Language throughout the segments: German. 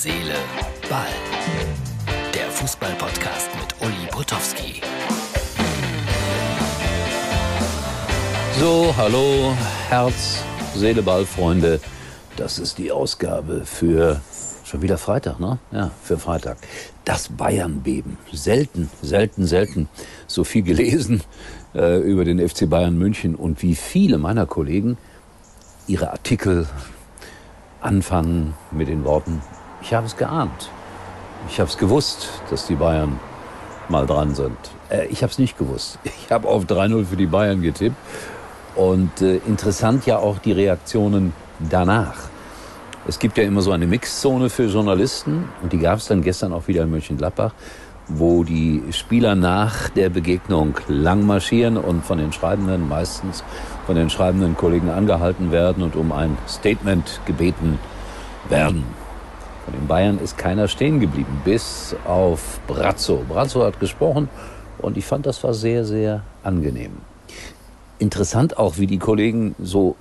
Seele, Ball. Der Fußball-Podcast mit Uli Potowski. So, hallo, Herz, Seele, Ball, Freunde. Das ist die Ausgabe für schon wieder Freitag, ne? Ja, für Freitag. Das Bayern-Beben. Selten, selten, selten so viel gelesen äh, über den FC Bayern München und wie viele meiner Kollegen ihre Artikel anfangen mit den Worten, ich habe es geahnt. Ich habe es gewusst, dass die Bayern mal dran sind. Äh, ich habe es nicht gewusst. Ich habe auf 3-0 für die Bayern getippt. Und äh, interessant ja auch die Reaktionen danach. Es gibt ja immer so eine Mixzone für Journalisten und die gab es dann gestern auch wieder in Mönchengladbach, wo die Spieler nach der Begegnung lang marschieren und von den Schreibenden, meistens von den schreibenden Kollegen angehalten werden und um ein Statement gebeten werden. Von den Bayern ist keiner stehen geblieben, bis auf Brazzo. Brazzo hat gesprochen und ich fand, das war sehr, sehr angenehm. Interessant auch, wie die Kollegen so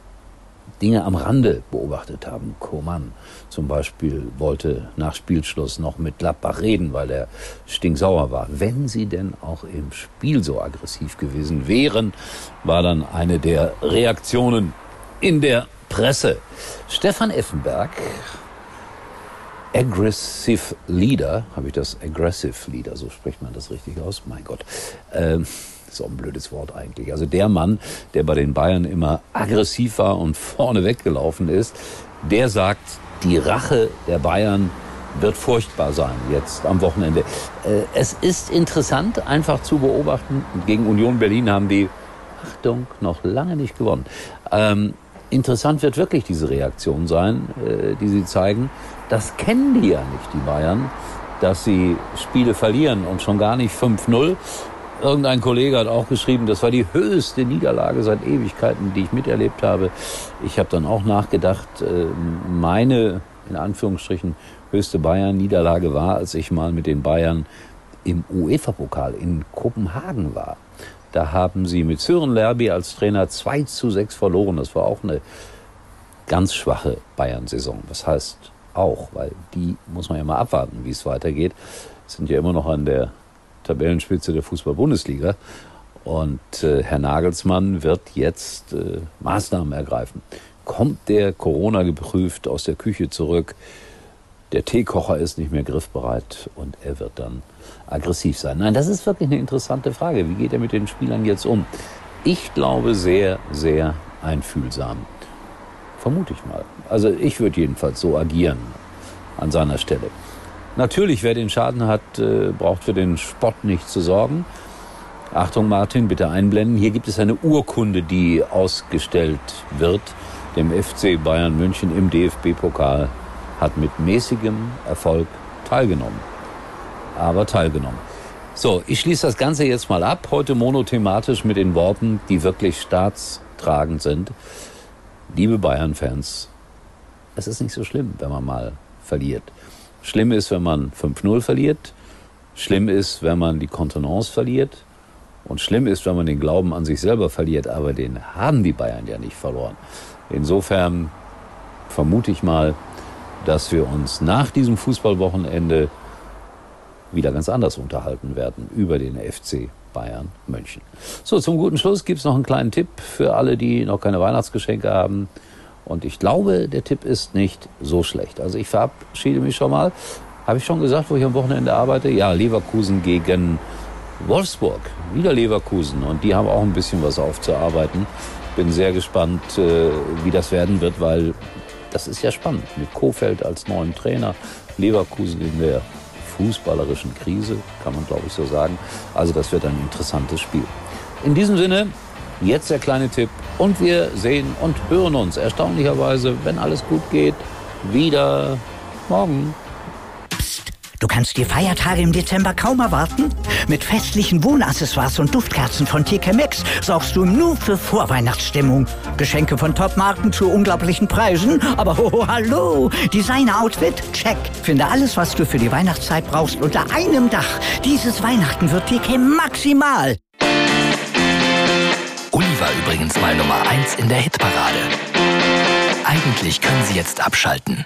Dinge am Rande beobachtet haben. Koman zum Beispiel wollte nach Spielschluss noch mit Gladbach reden, weil er stinksauer war. Wenn sie denn auch im Spiel so aggressiv gewesen wären, war dann eine der Reaktionen in der Presse. Stefan Effenberg Aggressive Leader, habe ich das Aggressive Leader, so spricht man das richtig aus? Mein Gott. Ähm, so ein blödes Wort eigentlich. Also der Mann, der bei den Bayern immer aggressiv war und vorne weggelaufen ist, der sagt, die Rache der Bayern wird furchtbar sein jetzt am Wochenende. Äh, es ist interessant einfach zu beobachten. Gegen Union Berlin haben die, Achtung, noch lange nicht gewonnen. Ähm, interessant wird wirklich diese Reaktion sein, äh, die sie zeigen. Das kennen die ja nicht, die Bayern, dass sie Spiele verlieren und schon gar nicht 5-0. Irgendein Kollege hat auch geschrieben, das war die höchste Niederlage seit Ewigkeiten, die ich miterlebt habe. Ich habe dann auch nachgedacht, äh, meine, in Anführungsstrichen, höchste Bayern-Niederlage war, als ich mal mit den Bayern im UEFA-Pokal in Kopenhagen war. Da haben sie mit Sören Lerby als Trainer 2 zu 6 verloren. Das war auch eine ganz schwache Bayern-Saison. Was heißt auch, weil die muss man ja mal abwarten, wie es weitergeht. Sind ja immer noch an der Tabellenspitze der Fußball-Bundesliga. Und äh, Herr Nagelsmann wird jetzt äh, Maßnahmen ergreifen. Kommt der Corona geprüft aus der Küche zurück? Der Teekocher ist nicht mehr griffbereit und er wird dann aggressiv sein. Nein, das ist wirklich eine interessante Frage. Wie geht er mit den Spielern jetzt um? Ich glaube sehr, sehr einfühlsam. Vermute ich mal. Also ich würde jedenfalls so agieren an seiner Stelle. Natürlich, wer den Schaden hat, äh, braucht für den Spott nicht zu sorgen. Achtung, Martin, bitte einblenden. Hier gibt es eine Urkunde, die ausgestellt wird. Dem FC Bayern München im DFB-Pokal hat mit mäßigem Erfolg teilgenommen aber teilgenommen. So, ich schließe das Ganze jetzt mal ab. Heute monothematisch mit den Worten, die wirklich staatstragend sind. Liebe Bayern-Fans, es ist nicht so schlimm, wenn man mal verliert. Schlimm ist, wenn man 5-0 verliert. Schlimm ist, wenn man die Kontenance verliert. Und schlimm ist, wenn man den Glauben an sich selber verliert. Aber den haben die Bayern ja nicht verloren. Insofern vermute ich mal, dass wir uns nach diesem Fußballwochenende wieder ganz anders unterhalten werden über den FC Bayern München. So, zum guten Schluss gibt es noch einen kleinen Tipp für alle, die noch keine Weihnachtsgeschenke haben. Und ich glaube, der Tipp ist nicht so schlecht. Also ich verabschiede mich schon mal. Habe ich schon gesagt, wo ich am Wochenende arbeite? Ja, Leverkusen gegen Wolfsburg. Wieder Leverkusen. Und die haben auch ein bisschen was aufzuarbeiten. Bin sehr gespannt, äh, wie das werden wird, weil das ist ja spannend. Mit Kofeld als neuen Trainer, Leverkusen in der fußballerischen Krise, kann man glaube ich so sagen. Also das wird ein interessantes Spiel. In diesem Sinne, jetzt der kleine Tipp und wir sehen und hören uns erstaunlicherweise, wenn alles gut geht, wieder morgen. Du kannst die Feiertage im Dezember kaum erwarten? Mit festlichen Wohnaccessoires und Duftkerzen von TK Maxx sorgst du nur für Vorweihnachtsstimmung. Geschenke von Topmarken zu unglaublichen Preisen, aber oh, hallo, Designer-Outfit, check. Finde alles, was du für die Weihnachtszeit brauchst, unter einem Dach. Dieses Weihnachten wird TK maximal. Uli war übrigens mal Nummer 1 in der Hitparade. Eigentlich können Sie jetzt abschalten.